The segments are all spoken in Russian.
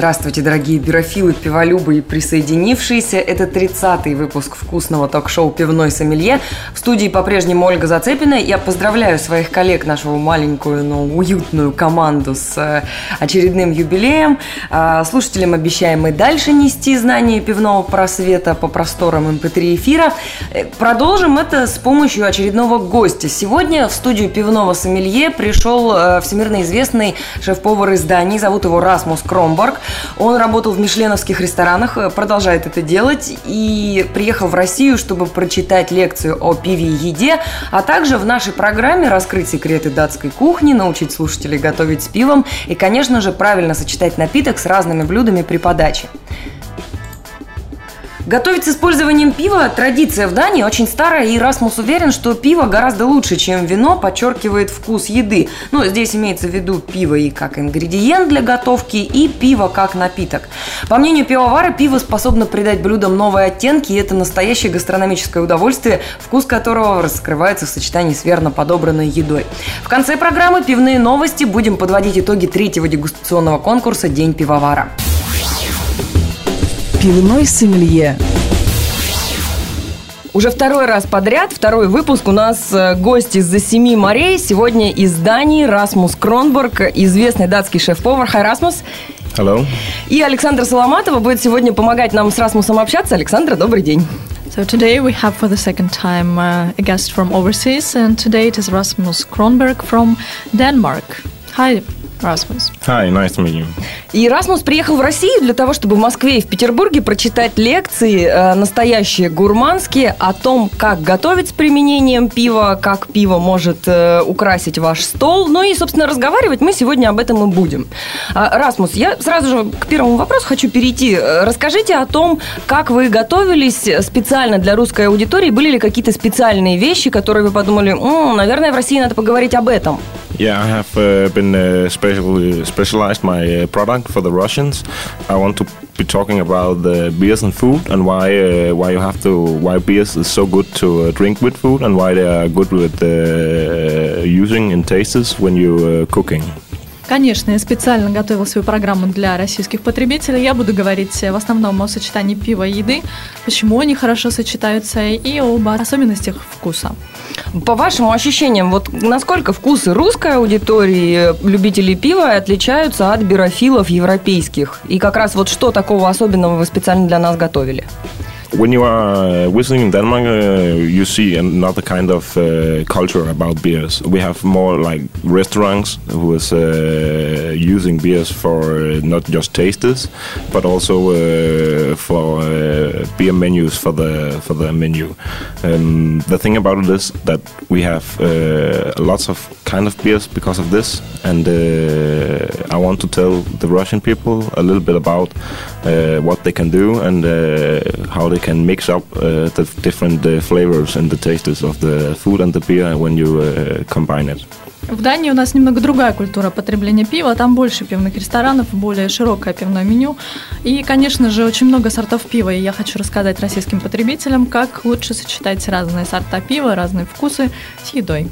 Здравствуйте, дорогие бирофилы, пиволюбы и присоединившиеся. Это 30-й выпуск вкусного ток-шоу «Пивной сомелье». В студии по-прежнему Ольга Зацепина. Я поздравляю своих коллег, нашу маленькую, но уютную команду с э, очередным юбилеем. А, слушателям обещаем и дальше нести знания пивного просвета по просторам MP3 эфира. Э, продолжим это с помощью очередного гостя. Сегодня в студию «Пивного сомелье» пришел э, всемирно известный шеф-повар из Дании. Зовут его Расмус Кромборг. Он работал в мишленовских ресторанах, э, продолжает это делать и приехал в Россию, чтобы прочитать лекцию о пиве и еде, а также в нашей программе раскрыть секреты датской кухни, научить слушателей готовить с пивом и, конечно же, правильно сочетать напиток с разными блюдами при подаче. Готовить с использованием пива – традиция в Дании очень старая, и Расмус уверен, что пиво гораздо лучше, чем вино, подчеркивает вкус еды. Ну, здесь имеется в виду пиво и как ингредиент для готовки, и пиво как напиток. По мнению пивовара, пиво способно придать блюдам новые оттенки, и это настоящее гастрономическое удовольствие, вкус которого раскрывается в сочетании с верно подобранной едой. В конце программы «Пивные новости» будем подводить итоги третьего дегустационного конкурса «День пивовара». Пивной сомелье. Уже второй раз подряд, второй выпуск у нас э, гость из-за семи морей. Сегодня из Дании Расмус Кронборг, известный датский шеф-повар. Хай, Расмус. Hello. И Александра Соломатова будет сегодня помогать нам с Расмусом общаться. Александра, добрый день. So today we have for the second time uh, a guest from overseas, and today it is Rasmus Kronberg from Denmark. Hi, Rasmus. Hi, nice to meet you. И Расмус приехал в Россию для того, чтобы в Москве и в Петербурге прочитать лекции э, настоящие гурманские о том, как готовить с применением пива, как пиво может э, украсить ваш стол. Ну и, собственно, разговаривать мы сегодня об этом и будем. А, Расмус, я сразу же к первому вопросу хочу перейти. Э, Расскажите о том, как вы готовились специально для русской аудитории. Были ли какие-то специальные вещи, которые вы подумали, «М, наверное, в России надо поговорить об этом? Yeah, I have uh, been uh, special, specialized my uh, product for the Russians. I want to be talking about the beers and food and why uh, why you have to why beers is so good to uh, drink with food and why they are good with uh, using in tastes when you uh, cooking. Конечно, я специально готовила свою программу для российских потребителей. Я буду говорить в основном о сочетании пива и еды, почему они хорошо сочетаются и об особенностях вкуса. По вашим ощущениям, вот насколько вкусы русской аудитории, любителей пива, отличаются от бирофилов европейских? И как раз вот что такого особенного вы специально для нас готовили? When you are visiting Denmark, uh, you see another kind of uh, culture about beers. We have more like restaurants who is uh, using beers for uh, not just tasters, but also uh, for uh, beer menus for the for the menu. Um, the thing about it is that we have uh, lots of kind of beers because of this, and uh, I want to tell the Russian people a little bit about uh, what they can do and uh, how they can mix up uh, the different uh, flavors and the tastes of the food and the beer when you uh, combine it. В Дании у нас немного другая культура потребления пива, там больше пивных ресторанов, более широкое пивное меню. И, конечно же, очень много сортов пива, и я хочу рассказать российским потребителям, как лучше сочетать разные сорта пива, разные вкусы с едой.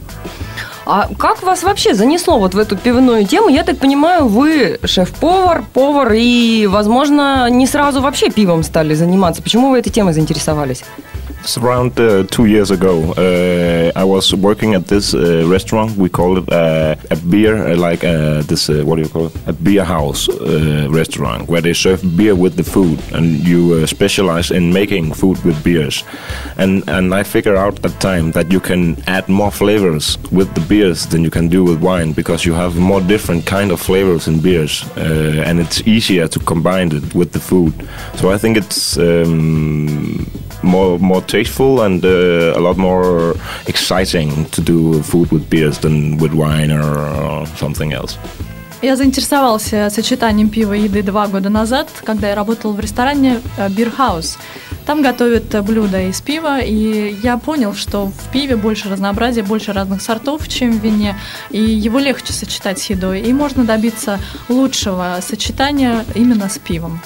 А как вас вообще занесло вот в эту пивную тему? Я так понимаю, вы шеф-повар, повар и, возможно, не сразу вообще пивом стали заниматься. Почему вы этой темой заинтересовались? It's around uh, two years ago. Uh, I was working at this uh, restaurant. We call it uh, a beer, uh, like uh, this. What do you call it? A beer house restaurant where they serve beer with the food, and you specialize in making food with beers. And and I figured out at time that you can add more flavors with the beers than you can do with wine because you have more different kind of flavors in beers, and it's easier to combine it with the food. So I think it's. Um, more more tasteful and uh, a lot more exciting to do food with beers than with wine or, something else. Я заинтересовался сочетанием пива и еды два года назад, когда я работала в ресторане э, Beer House. Там готовят блюда из пива, и я понял, что в пиве больше разнообразия, больше разных сортов, чем в вине, и его легче сочетать с едой, и можно добиться лучшего сочетания именно с пивом.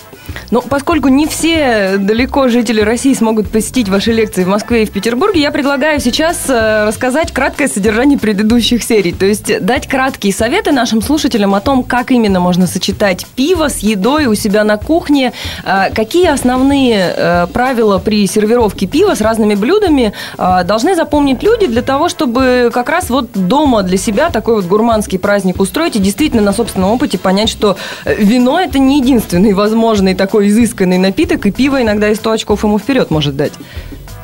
Но поскольку не все далеко жители России смогут посетить ваши лекции в Москве и в Петербурге, я предлагаю сейчас э, рассказать краткое содержание предыдущих серий. То есть дать краткие советы нашим слушателям о том, как именно можно сочетать пиво с едой у себя на кухне, э, какие основные э, правила при сервировке пива с разными блюдами должны запомнить люди для того, чтобы как раз вот дома для себя такой вот гурманский праздник устроить и действительно на собственном опыте понять, что вино это не единственный возможный такой изысканный напиток, и пиво иногда и 100 очков ему вперед может дать.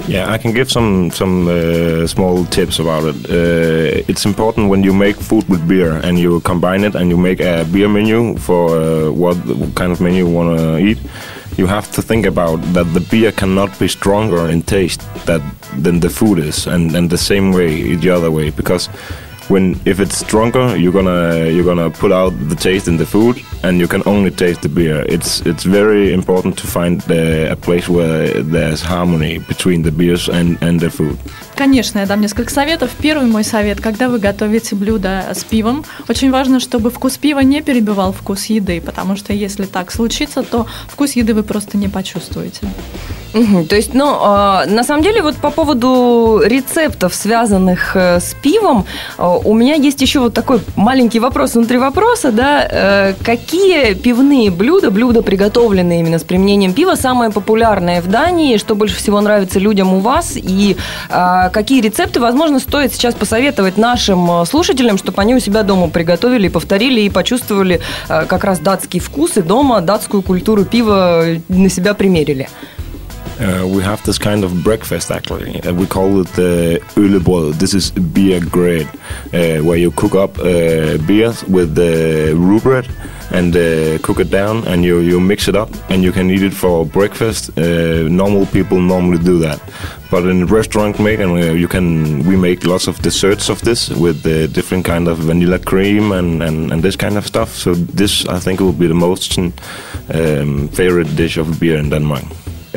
Yeah, I can give some some uh, small tips about it. Uh, it's important when you make food with beer and you combine it and you make a beer menu for uh, what kind of menu you want to eat. You have to think about that the beer cannot be stronger in taste that than the food is, and and the same way the other way because when if it's stronger, you're gonna you're gonna put out the taste in the food, and you can only taste the beer. It's it's very important to find the, a place where there's harmony between the beers and and the food. Конечно, я дам несколько советов. Первый мой совет, когда вы готовите блюдо с пивом, очень важно, чтобы вкус пива не перебивал вкус еды, потому что если так случится, то вкус еды вы просто не почувствуете. Угу, то есть, ну, э, на самом деле, вот по поводу рецептов, связанных э, с пивом, э, у меня есть еще вот такой маленький вопрос внутри вопроса, да, э, какие пивные блюда, блюда, приготовленные именно с применением пива, самые популярные в Дании, что больше всего нравится людям у вас, и э, какие рецепты, возможно, стоит сейчас посоветовать нашим слушателям, чтобы они у себя дома приготовили, повторили и почувствовали э, как раз датский вкус и дома датскую культуру пива на себя примерили. Uh, we have this kind of breakfast actually. Uh, we call it the uh, This is beer bread, uh, where you cook up uh, beers with the roux bread and uh, cook it down, and you, you mix it up, and you can eat it for breakfast. Normal people normally do that, but in restaurant and you can we make lots of desserts of this with the different kind of vanilla cream and, and, and this kind of stuff. So this I think will be the most um, favorite dish of beer in Denmark.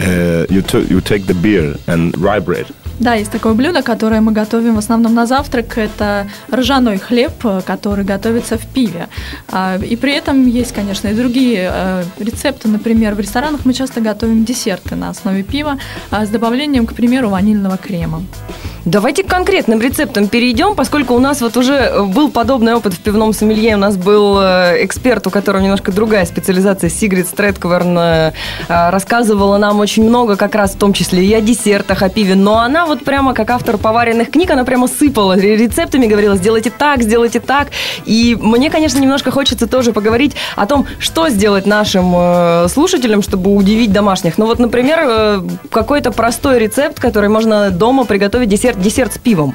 Uh, you, you take the beer and rye bread. Да, есть такое блюдо, которое мы готовим в основном на завтрак. Это ржаной хлеб, который готовится в пиве. А, и при этом есть, конечно, и другие э, рецепты. Например, в ресторанах мы часто готовим десерты на основе пива а, с добавлением, к примеру, ванильного крема. Давайте к конкретным рецептам перейдем, поскольку у нас вот уже э, был подобный опыт в пивном сомелье. У нас был э, эксперт, у которого немножко другая специализация, Сигрид Стрэдкверн, э, рассказывала нам очень много как раз в том числе и о десертах, о пиве. Но она вот прямо как автор поваренных книг, она прямо сыпала рецептами, говорила, сделайте так, сделайте так. И мне, конечно, немножко хочется тоже поговорить о том, что сделать нашим слушателям, чтобы удивить домашних. Ну вот, например, какой-то простой рецепт, который можно дома приготовить десерт десерт, десерт с пивом.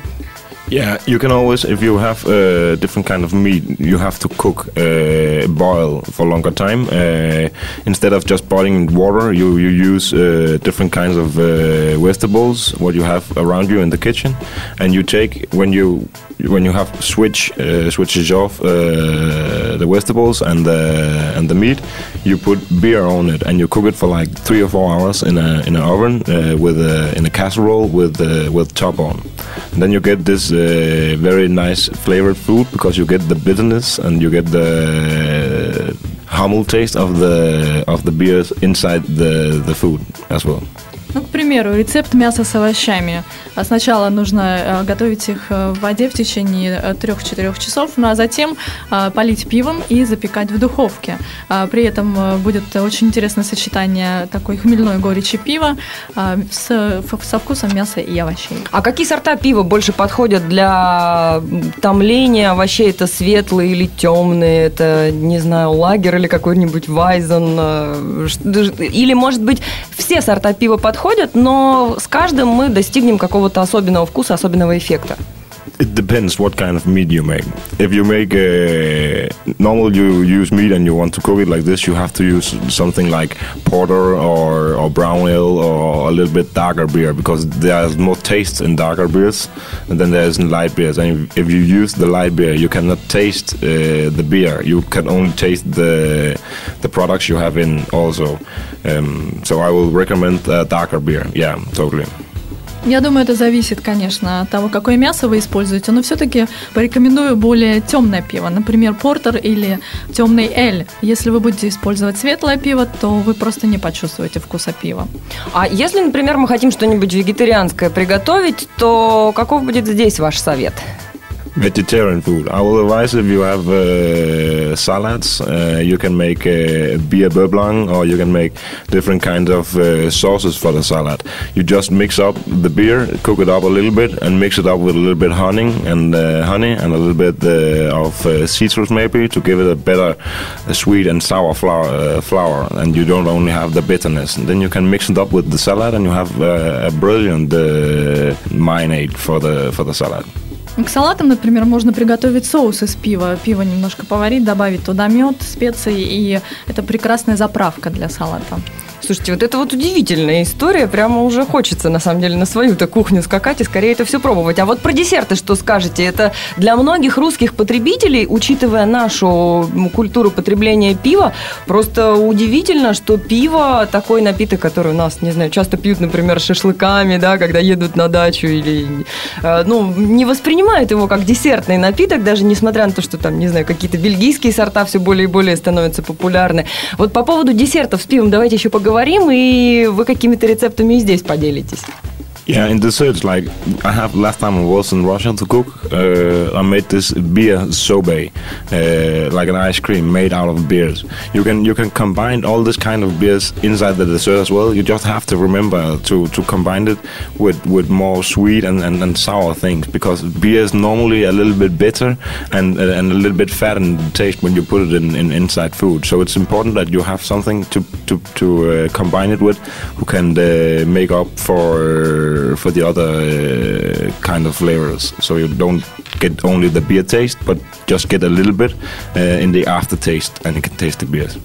Yeah, you can always, if you have a uh, different kind of meat, you have to cook, uh, boil for longer time. Uh, instead of just boiling in water, you, you use uh, different kinds of uh, vegetables, what you have around you in the kitchen, and you take when you when you have switch uh, switches off the vegetables and the and the meat, you put beer on it and you cook it for like three or four hours in a in an oven with a, in a casserole with with top on. And then you get this uh, very nice flavored food because you get the bitterness and you get the hummel taste of the of the beers inside the the food as well. Ну, к примеру, рецепт мяса с овощами. А сначала нужно э, готовить их э, в воде в течение 3-4 э, часов, ну а затем полить пивом и запекать в духовке. А при этом будет очень интересное сочетание такой хмельной горечи пива с, со вкусом мяса и овощей. А какие сорта пива больше подходят для томления овощей? Это светлые или темные? Это, не знаю, лагер или какой-нибудь вайзен? Или, может быть, все сорта пива подходят? Подходят, но с каждым мы достигнем какого-то особенного вкуса, особенного эффекта. It depends what kind of meat you make. If you make a normally you use meat and you want to cook it like this, you have to use something like porter or, or brown ale or a little bit darker beer because there's more taste in darker beers than there is in light beers. And if you use the light beer, you cannot taste uh, the beer. You can only taste the the products you have in also. Um, so I will recommend uh, darker beer. Yeah, totally. Я думаю, это зависит, конечно, от того, какое мясо вы используете, но все-таки порекомендую более темное пиво, например, портер или темный эль. Если вы будете использовать светлое пиво, то вы просто не почувствуете вкуса пива. А если, например, мы хотим что-нибудь вегетарианское приготовить, то каков будет здесь ваш совет? Vegetarian food. I will advise if you have uh, salads, uh, you can make uh, beer bouillon or you can make different kinds of uh, sauces for the salad. You just mix up the beer, cook it up a little bit, and mix it up with a little bit honey and uh, honey and a little bit uh, of citrus maybe to give it a better sweet and sour flour, flour. And you don't only have the bitterness. And then you can mix it up with the salad, and you have a brilliant marinade for the for the salad. К салатам, например, можно приготовить соус из пива. Пиво немножко поварить, добавить туда мед, специи, и это прекрасная заправка для салата. Слушайте, вот это вот удивительная история. Прямо уже хочется, на самом деле, на свою-то кухню скакать и скорее это все пробовать. А вот про десерты что скажете? Это для многих русских потребителей, учитывая нашу культуру потребления пива, просто удивительно, что пиво такой напиток, который у нас, не знаю, часто пьют, например, шашлыками, да, когда едут на дачу или, э, ну, не воспринимают его как десертный напиток, даже несмотря на то, что там, не знаю, какие-то бельгийские сорта все более и более становятся популярны. Вот по поводу десертов с пивом давайте еще поговорим поговорим, и вы какими-то рецептами и здесь поделитесь. Yeah, in desserts, like I have last time I was in Russia to cook, uh, I made this beer sorbet, uh, like an ice cream made out of beers. You can you can combine all this kind of beers inside the dessert as well. You just have to remember to, to combine it with, with more sweet and, and, and sour things because beer is normally a little bit bitter and uh, and a little bit fat in taste when you put it in, in inside food. So it's important that you have something to to, to uh, combine it with, who can uh, make up for for the other uh, kind of flavors. So you don't get only the beer taste, but just get a little bit uh, in the aftertaste, and you can taste the beers.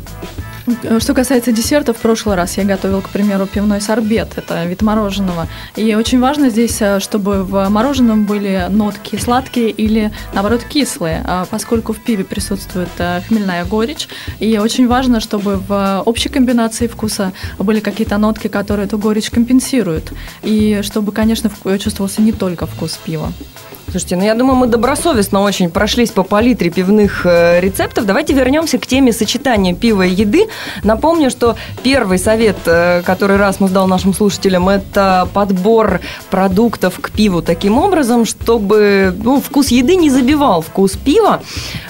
Что касается десертов, в прошлый раз я готовил, к примеру, пивной сорбет. Это вид мороженого. И очень важно здесь, э, чтобы в мороженом были нотки сладкие или, наоборот, кислые, а поскольку в пиве присутствует э, хмельная горечь. И очень важно, чтобы в общей комбинации вкуса были какие-то нотки, которые эту горечь компенсируют. И чтобы, конечно, чувствовался не только вкус пива. Слушайте, ну я думаю, мы добросовестно очень прошлись по палитре пивных э, рецептов. Давайте вернемся к теме сочетания пива и еды. Напомню, что первый совет, э, который Расмус дал нашим слушателям, это подбор продуктов к пиву таким образом, чтобы ну, вкус еды не забивал вкус пива.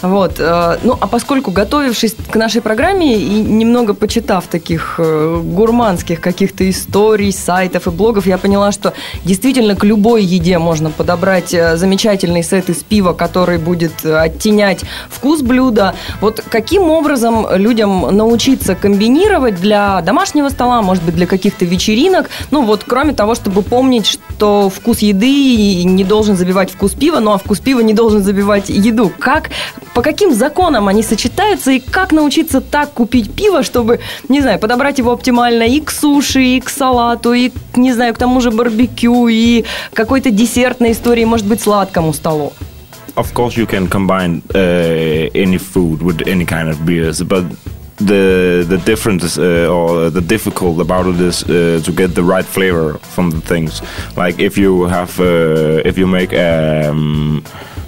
Вот. Э, ну, а поскольку, готовившись к нашей программе и немного почитав таких гурманских каких-то историй, сайтов и блогов, я поняла, что действительно к любой еде можно подобрать замечательные замечательный сет из пива, который будет э, оттенять вкус блюда. Вот каким образом людям научиться комбинировать для домашнего стола, может быть, для каких-то вечеринок? Ну вот, кроме того, чтобы помнить, что вкус еды не должен забивать вкус пива, ну а вкус пива не должен забивать еду. Как, по каким законам они сочетаются и как научиться так купить пиво, чтобы, не знаю, подобрать его оптимально и к суши, и к салату, и, не знаю, к тому же барбекю, и какой-то десертной истории, может быть, сладкой сладкому столу? Of course, you can combine uh, any food with any kind of beers, but the the difference uh, or the difficult about it is uh, to get the right flavor from the things. Like if you have uh, if you make um,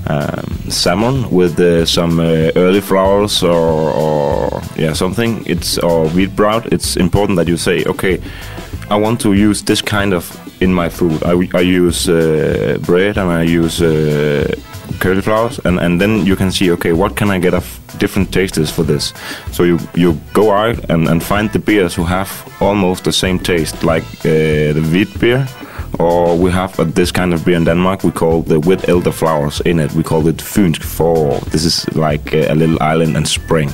um, salmon with uh, some uh, early flowers or, or yeah something, it's or wheat brown. It's important that you say okay. I want to use this kind of in my food. I, I use uh, bread and I use uh, cauliflowers, and, and then you can see, okay, what can I get of different tastes for this? So you, you go out and, and find the beers who have almost the same taste, like uh, the wheat beer, or we have uh, this kind of beer in Denmark we call the with elderflowers in it. We call it Fynsk for. This is like a, a little island in spring.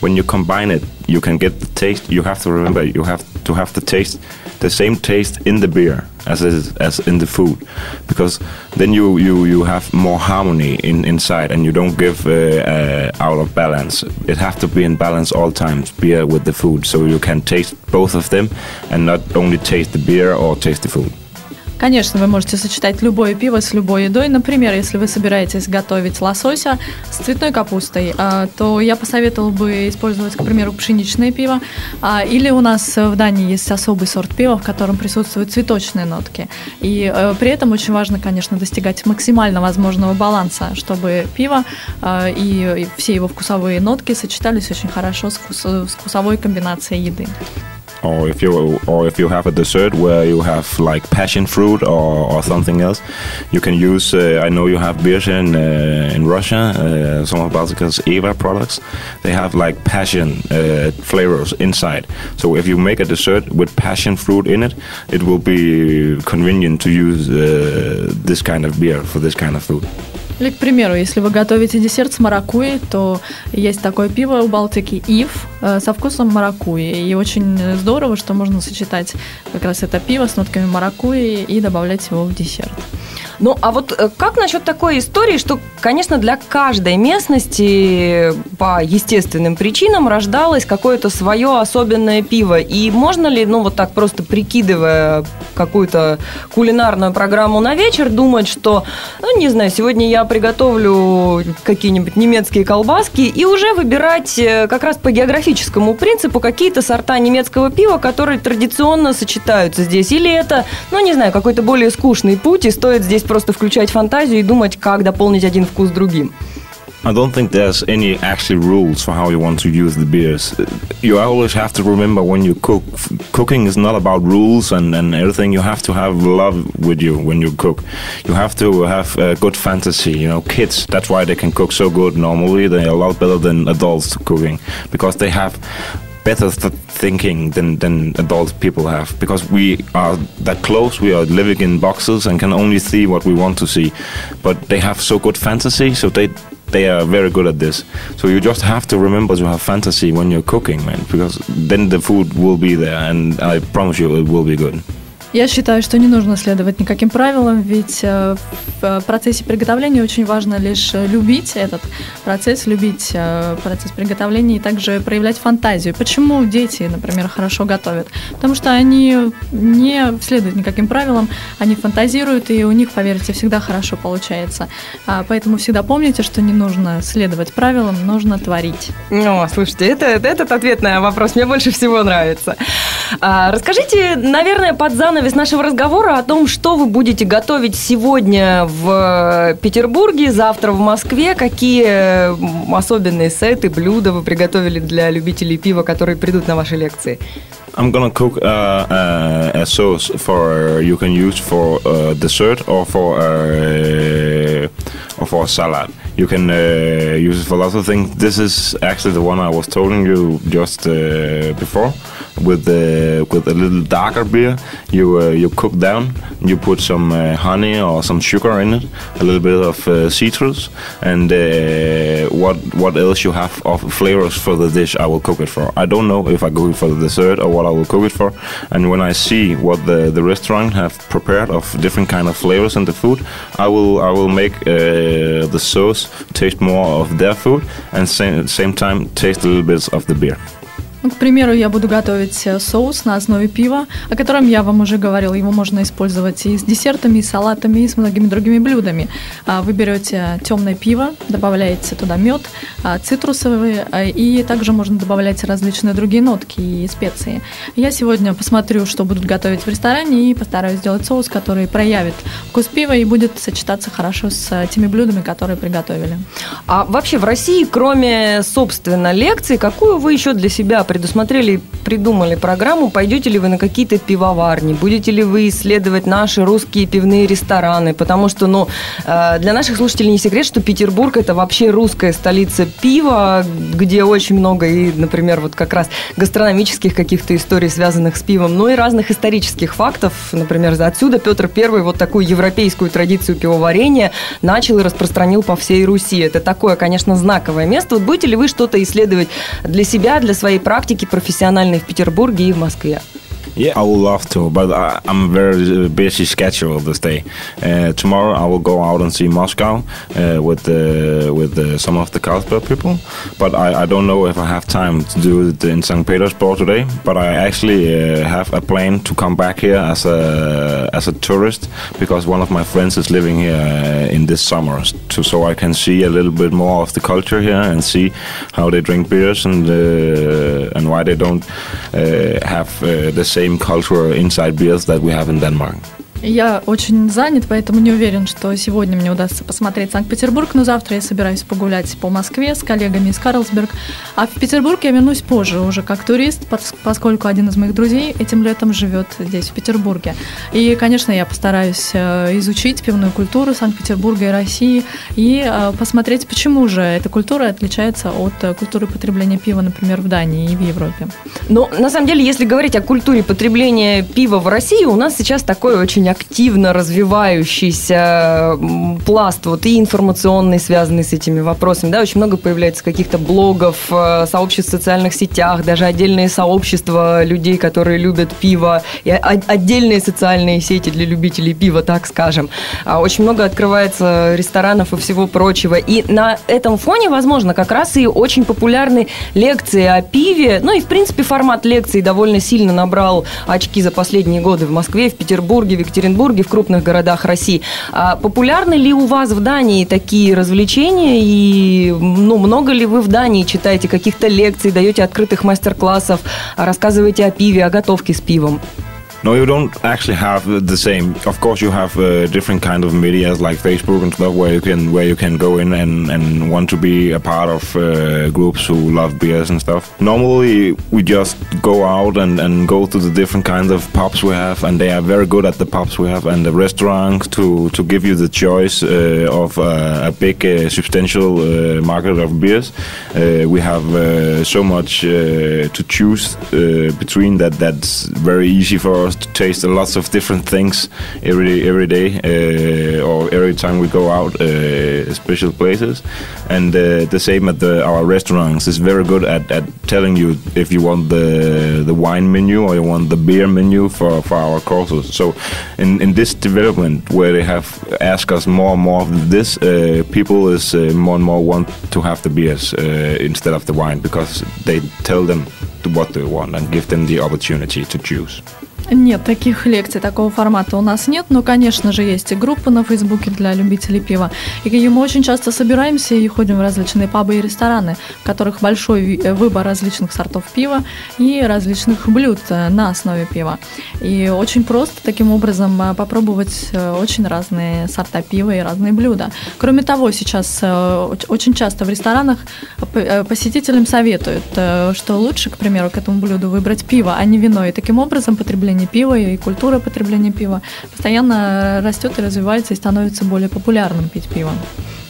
When you combine it, you can get the taste. You have to remember you have to have the taste, the same taste in the beer as is, as in the food, because then you you you have more harmony in inside, and you don't give uh, uh, out of balance. It has to be in balance all times, beer with the food, so you can taste both of them, and not only taste the beer or taste the food. Конечно, вы можете сочетать любое пиво с любой едой. Например, если вы собираетесь готовить лосося с цветной капустой, а, то я посоветовала бы использовать, к примеру, пшеничное пиво. А, или у нас в Дании есть особый сорт пива, в котором присутствуют цветочные нотки. И э, при этом очень важно, конечно, достигать максимально возможного баланса, чтобы пиво а, и все его вкусовые нотки сочетались очень хорошо с вкусовой комбинацией еды. Or if you or if you have a dessert where you have like passion fruit or, or something else, you can use. Uh, I know you have beers in uh, in Russia. Uh, some of Baltica's Eva products, they have like passion uh, flavors inside. So if you make a dessert with passion fruit in it, it will be convenient to use uh, this kind of beer for this kind of food. Или, к примеру, если вы готовите десерт с маракуйей, то есть такое пиво у Балтики Ив э, со вкусом маракуйи. И очень здорово, что можно сочетать как раз это пиво с нотками маракуйи и добавлять его в десерт. Ну, а вот э, как насчет такой истории, что, конечно, для каждой местности по естественным причинам рождалось какое-то свое особенное пиво? И можно ли, ну, вот так просто прикидывая какую-то кулинарную программу на вечер, думать, что, ну, не знаю, сегодня я приготовлю какие-нибудь немецкие колбаски и уже выбирать э, как раз по географическому принципу какие-то сорта немецкого пива, которые традиционно сочетаются здесь? Или это, ну, не знаю, какой-то более скучный путь, и стоит здесь просто включать фантазию и думать, как дополнить один вкус другим. I don't think there's any actually rules for how you want to use the beers. You always have to remember when you cook. Cooking is not about rules and, and everything. You have to have love with you when you cook. You have to have a good fantasy. You know, kids, that's why they can cook so good normally. They're a lot better than adults cooking because they have better th- thinking than, than adult people have because we are that close we are living in boxes and can only see what we want to see but they have so good fantasy so they they are very good at this. So you just have to remember to have fantasy when you're cooking man because then the food will be there and i promise you it will be good Я считаю, что не нужно следовать никаким правилам, ведь э, в э, процессе приготовления очень важно лишь любить этот процесс, любить э, процесс приготовления и также проявлять фантазию. Почему дети, например, хорошо готовят? Потому что они не следуют никаким правилам, они фантазируют, и у них, поверьте, всегда хорошо получается. А, поэтому всегда помните, что не нужно следовать правилам, нужно творить. О, слушайте, это, этот ответ на вопрос мне больше всего нравится. А, расскажите, наверное, под занавес нашего разговора о том, что вы будете готовить сегодня в Петербурге, завтра в Москве, какие особенные сеты, блюда вы приготовили для любителей пива, которые придут на ваши лекции. I'm gonna cook uh, uh, a sauce for you can use for uh, dessert or for uh, or for salad. You can uh, use it for lots of things. This is actually the one I was telling you just uh, before. With the with a little darker beer. You uh, you cook down. You put some uh, honey or some sugar in it, a little bit of uh, citrus, and uh, what what else you have of flavors for the dish. I will cook it for. I don't know if I cook it for the dessert or what I will cook it for. And when I see what the the restaurant have prepared of different kind of flavors in the food, I will I will make uh, the sauce taste more of their food and same same time taste a little bit of the beer. Ну, к примеру, я буду готовить э, соус на основе пива, о котором я вам уже говорила. Его можно использовать и с десертами, и с салатами, и с многими другими блюдами. А, вы берете темное пиво, добавляете туда мед, а, цитрусовые, а, и также можно добавлять различные другие нотки и специи. Я сегодня посмотрю, что будут готовить в ресторане, и постараюсь сделать соус, который проявит вкус пива и будет сочетаться хорошо с теми блюдами, которые приготовили. А вообще в России, кроме, собственно, лекций, какую вы еще для себя предусмотрели, придумали программу, пойдете ли вы на какие-то пивоварни, будете ли вы исследовать наши русские пивные рестораны, потому что, ну, э, для наших слушателей не секрет, что Петербург это вообще русская столица пива, где очень много и, например, вот как раз гастрономических каких-то историй, связанных с пивом, ну и разных исторических фактов, например, отсюда Петр I вот такую европейскую традицию пивоварения начал и распространил по всей Руси. Это такое, конечно, знаковое место. Вот будете ли вы что-то исследовать для себя, для своей практики, профессиональной в Петербурге и в Москве? Yeah, I would love to, but I, I'm a very uh, busy schedule this day. Uh, tomorrow I will go out and see Moscow uh, with uh, with uh, some of the Carlsberg people, but I, I don't know if I have time to do it in St. Petersburg today. But I actually uh, have a plan to come back here as a as a tourist because one of my friends is living here uh, in this summer, so I can see a little bit more of the culture here and see how they drink beers and uh, and why they don't have the same cultural inside beers that we have in Denmark. Я очень занят, поэтому не уверен, что сегодня мне удастся посмотреть Санкт-Петербург, но завтра я собираюсь погулять по Москве с коллегами из Карлсберг. А в Петербург я вернусь позже, уже как турист, поскольку один из моих друзей этим летом живет здесь, в Петербурге. И, конечно, я постараюсь э, изучить пивную культуру Санкт-Петербурга и России и э, посмотреть, почему же эта культура отличается от э, культуры потребления пива, например, в Дании и в Европе. Но на самом деле, если говорить о культуре потребления пива в России, у нас сейчас такой очень активно развивающийся пласт вот и информационный, связанный с этими вопросами. Да, очень много появляется каких-то блогов, э, сообществ в социальных сетях, даже отдельные сообщества людей, которые любят пиво, и отдельные социальные сети для любителей пива, так скажем. А очень много открывается ресторанов и всего прочего. И на этом фоне, возможно, как раз и очень популярны лекции о пиве. Ну и, в принципе, формат лекций довольно сильно набрал очки за последние годы в Москве, в Петербурге, в Екатеринбурге Екатеринбурге, в крупных городах России. А популярны ли у вас в Дании такие развлечения? И ну, много ли вы в Дании читаете каких-то лекций, даете открытых мастер-классов, рассказываете о пиве, о готовке с пивом? No, you don't actually have the same. Of course, you have uh, different kind of media like Facebook and stuff where you can where you can go in and, and want to be a part of uh, groups who love beers and stuff. Normally, we just go out and, and go to the different kinds of pubs we have, and they are very good at the pubs we have and the restaurants to to give you the choice uh, of uh, a big uh, substantial uh, market of beers. we have so much to choose between that that's very easy for us to taste lots of different things every every day uh, or every time we go out uh, special places. And uh, the same at the, our restaurants. Is very good at, at telling you if you want the the wine menu or you want the beer menu for, for our courses. So in, in this development where they have asked us more and more of this uh, people is uh, more and more want to have the beers uh, instead of the wine because they tell them what they want and give them the opportunity to choose Нет, таких лекций, такого формата у нас нет, но, конечно же, есть и группа на Фейсбуке для любителей пива. И мы очень часто собираемся и ходим в различные пабы и рестораны, в которых большой э, выбор различных сортов пива и различных блюд э, на основе пива. И очень просто таким образом э, попробовать очень разные сорта пива и разные блюда. Кроме того, сейчас очень часто в ресторанах посетителям советуют, что лучше, к примеру, к этому блюду выбрать пиво, а не вино. И таким образом потребление потребление пива и культура потребления пива постоянно растет и развивается и становится более популярным пить пиво.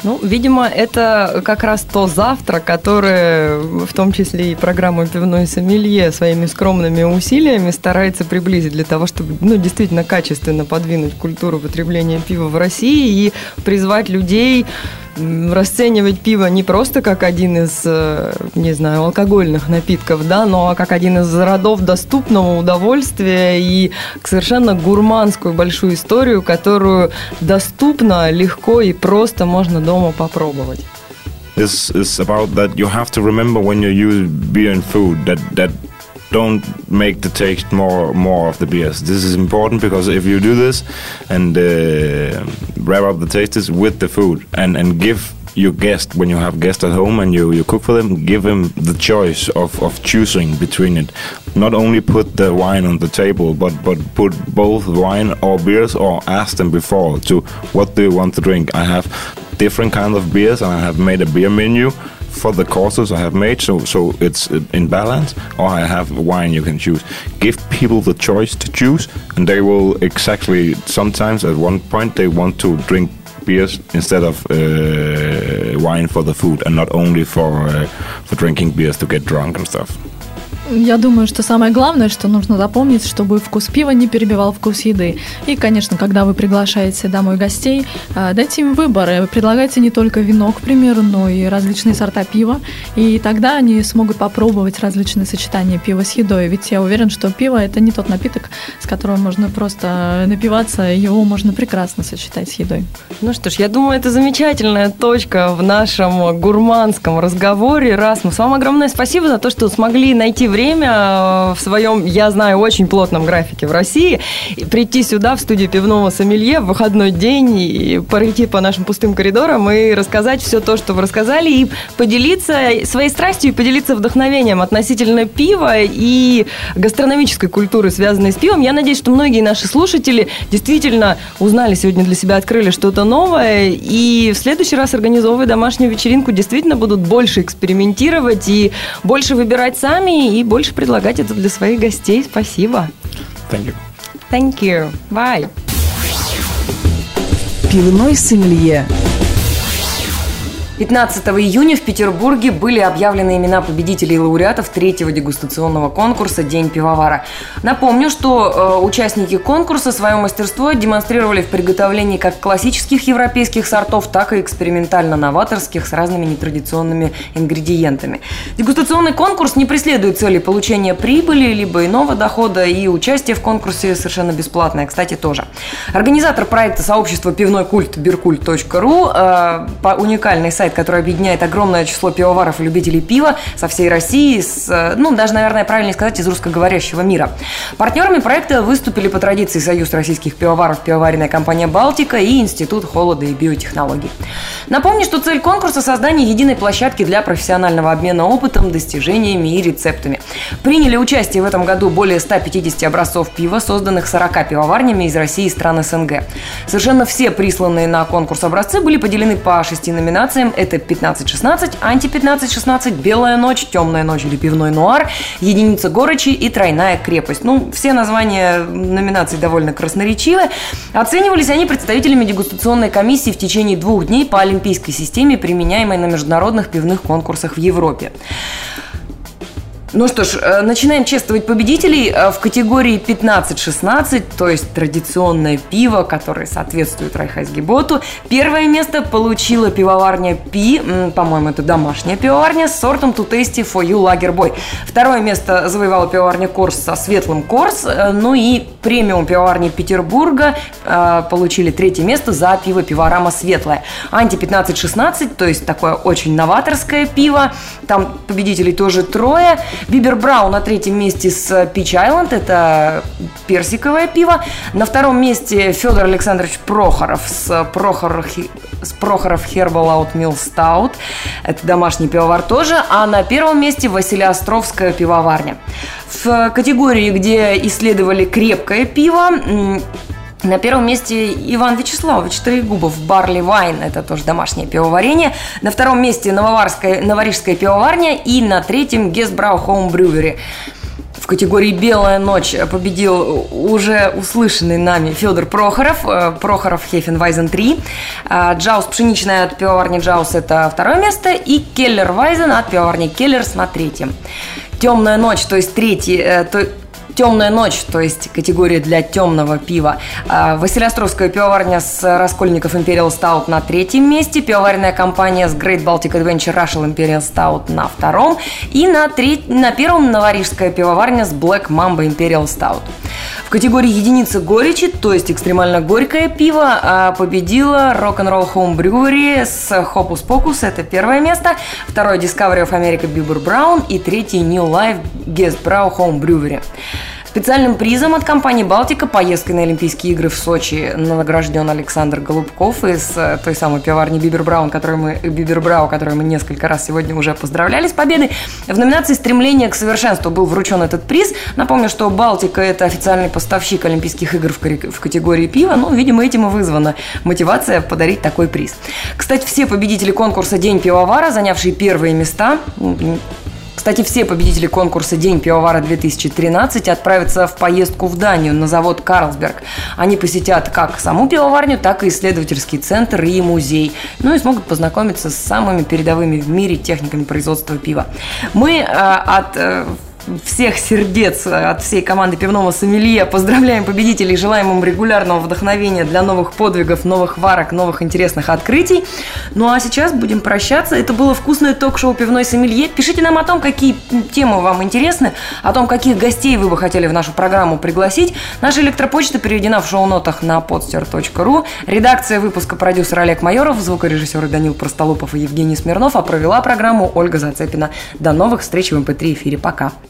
Ну, видимо, это как раз то завтра, которое, в том числе и программа «Пивной сомелье» своими скромными усилиями старается приблизить для того, чтобы, ну, действительно качественно подвинуть культуру потребления пива в России и призвать людей расценивать пиво не просто как один из, э, не знаю, алкогольных напитков, да, но как один из родов доступного удовольствия и совершенно гурманскую большую историю, которую доступно, легко и просто можно дома попробовать. This is about that you have to remember when you use beer and food that that don't make the taste more more of the beers. This is important because if you do this and uh, wrap up the tastes with the food and and give your guest when you have guests at home and you, you cook for them give them the choice of, of choosing between it not only put the wine on the table but but put both wine or beers or ask them before to what do you want to drink i have different kind of beers and i have made a beer menu for the courses I have made, so so it's in balance. Or I have wine you can choose. Give people the choice to choose, and they will exactly. Sometimes at one point they want to drink beers instead of uh, wine for the food, and not only for uh, for drinking beers to get drunk and stuff. Я думаю, что самое главное, что нужно запомнить, чтобы вкус пива не перебивал вкус еды. И, конечно, когда вы приглашаете домой гостей, э, дайте им выбор. Предлагайте не только вино, к примеру, но и различные сорта пива. И тогда они смогут попробовать различные сочетания пива с едой. Ведь я уверен, что пиво – это не тот напиток, с которым можно просто напиваться, его можно прекрасно сочетать с едой. Ну что ж, я думаю, это замечательная точка в нашем гурманском разговоре. Расмус, вам огромное спасибо за то, что смогли найти время время э, в своем, я знаю, очень плотном графике в России, прийти сюда, в студию пивного сомелье в выходной день и пройти по нашим пустым коридорам и рассказать все то, что вы рассказали, и поделиться своей страстью и поделиться вдохновением относительно пива и гастрономической культуры, связанной с пивом. Я надеюсь, что многие наши слушатели действительно узнали сегодня для себя, открыли что-то новое, и в следующий раз, организовывая домашнюю вечеринку, действительно будут больше экспериментировать и больше выбирать сами, и больше предлагать это для своих гостей. Спасибо. Thank you. Thank you. Bye. Пивной сомелье 15 июня в Петербурге были объявлены имена победителей и лауреатов третьего дегустационного конкурса «День пивовара». Напомню, что э, участники конкурса свое мастерство демонстрировали в приготовлении как классических европейских сортов, так и экспериментально-новаторских с разными нетрадиционными ингредиентами. Дегустационный конкурс не преследует цели получения прибыли либо иного дохода, и участие в конкурсе совершенно бесплатное, кстати, тоже. Организатор проекта сообщества «Пивной культ» биркульт.ру, э, уникальный сайт сайт, который объединяет огромное число пивоваров и любителей пива со всей России, с, э, ну, даже, наверное, правильнее сказать, из русскоговорящего мира. Партнерами проекта выступили по традиции Союз российских пивоваров, пивоваренная компания «Балтика» и Институт холода и биотехнологий. Напомню, что цель конкурса – создание единой площадки для профессионального обмена опытом, достижениями и рецептами. Приняли участие в этом году более 150 образцов пива, созданных 40 пивоварнями из России и стран СНГ. Совершенно все присланные на конкурс образцы были поделены по шести номинациям это 15-16, анти-15-16, белая ночь, темная ночь или пивной нуар, единица горечи и тройная крепость. Ну, все названия номинаций довольно красноречивы. Оценивались они представителями дегустационной комиссии в течение двух дней по олимпийской системе, применяемой на международных пивных конкурсах в Европе. Ну что ж, э, начинаем чествовать победителей э, в категории 15-16, то есть традиционное пиво, которое соответствует Райхайсгеботу. Первое место получила пивоварня Пи, по-моему, это домашняя пивоварня, с сортом Tasty For You Lager Boy. Второе место завоевала пивоварня Корс со светлым Корс, э, ну и премиум пивоварни Петербурга получили третье место за пиво Пиворама Светлое. Анти 15-16, то есть такое очень новаторское пиво, там победителей тоже трое – Бибер Браун на третьем месте с Peach Island, это персиковое пиво. На втором месте Федор Александрович Прохоров с Прохоров, с Прохоров Herbal Oatmeal Stout. Это домашний пивовар тоже. А на первом месте Василия Островская пивоварня. В категории, где исследовали крепкое пиво, на первом месте Иван Вячеславович Троегубов, Барли Вайн, это тоже домашнее пивоварение. На втором месте Нововарская, Новорижская пивоварня и на третьем Гесбрау Хоум Брювери. В категории «Белая ночь» победил уже услышанный нами Федор Прохоров, э, Прохоров Hefeweizen 3. А, Jaws пшеничная от пивоварни Джаус – это второе место. И Keller Weizen от пивоварни Келлерс на третьем. Темная ночь, то есть третий, э, то, Темная ночь, то есть категория для темного пива. А, Василиостровская пивоварня с Раскольников Imperial Stout на третьем месте. Пивоваренная компания с Great Baltic Adventure Russian Imperial Stout на втором. И на, треть, на первом новорижская пивоварня с Black Mamba Imperial Stout. В категории единицы горечи, то есть экстремально горькое пиво, а, победила Rock'n'Roll Home Brewery с Hopus Pocus, это первое место. Второе Discovery of America Bieber Brown и третий New Life Guest Brow Home Brewery. Специальным призом от компании «Балтика» поездкой на Олимпийские игры в Сочи награжден Александр Голубков из э, той самой пиварни Бибер которую мы, Бибер Брау, которую мы несколько раз сегодня уже поздравляли с победой. В номинации «Стремление к совершенству» был вручен этот приз. Напомню, что «Балтика» – это официальный поставщик Олимпийских игр в категории пива. Ну, видимо, этим и вызвана мотивация подарить такой приз. Кстати, все победители конкурса «День пивовара», занявшие первые места, кстати, все победители конкурса «День пивовара-2013» отправятся в поездку в Данию на завод «Карлсберг». Они посетят как саму пивоварню, так и исследовательский центр и музей. Ну и смогут познакомиться с самыми передовыми в мире техниками производства пива. Мы э, от э, всех сердец, от всей команды пивного сомелье поздравляем победителей, желаем им регулярного вдохновения для новых подвигов, новых варок, новых интересных открытий. Ну а сейчас будем прощаться. Это было вкусное ток-шоу «Пивной сомелье». Пишите нам о том, какие темы вам интересны, о том, каких гостей вы бы хотели в нашу программу пригласить. Наша электропочта переведена в шоу-нотах на podster.ru. Редакция выпуска продюсер Олег Майоров, звукорежиссеры Данил Простолупов и Евгений Смирнов, а провела программу Ольга Зацепина. До новых встреч в MP3 эфире. Пока.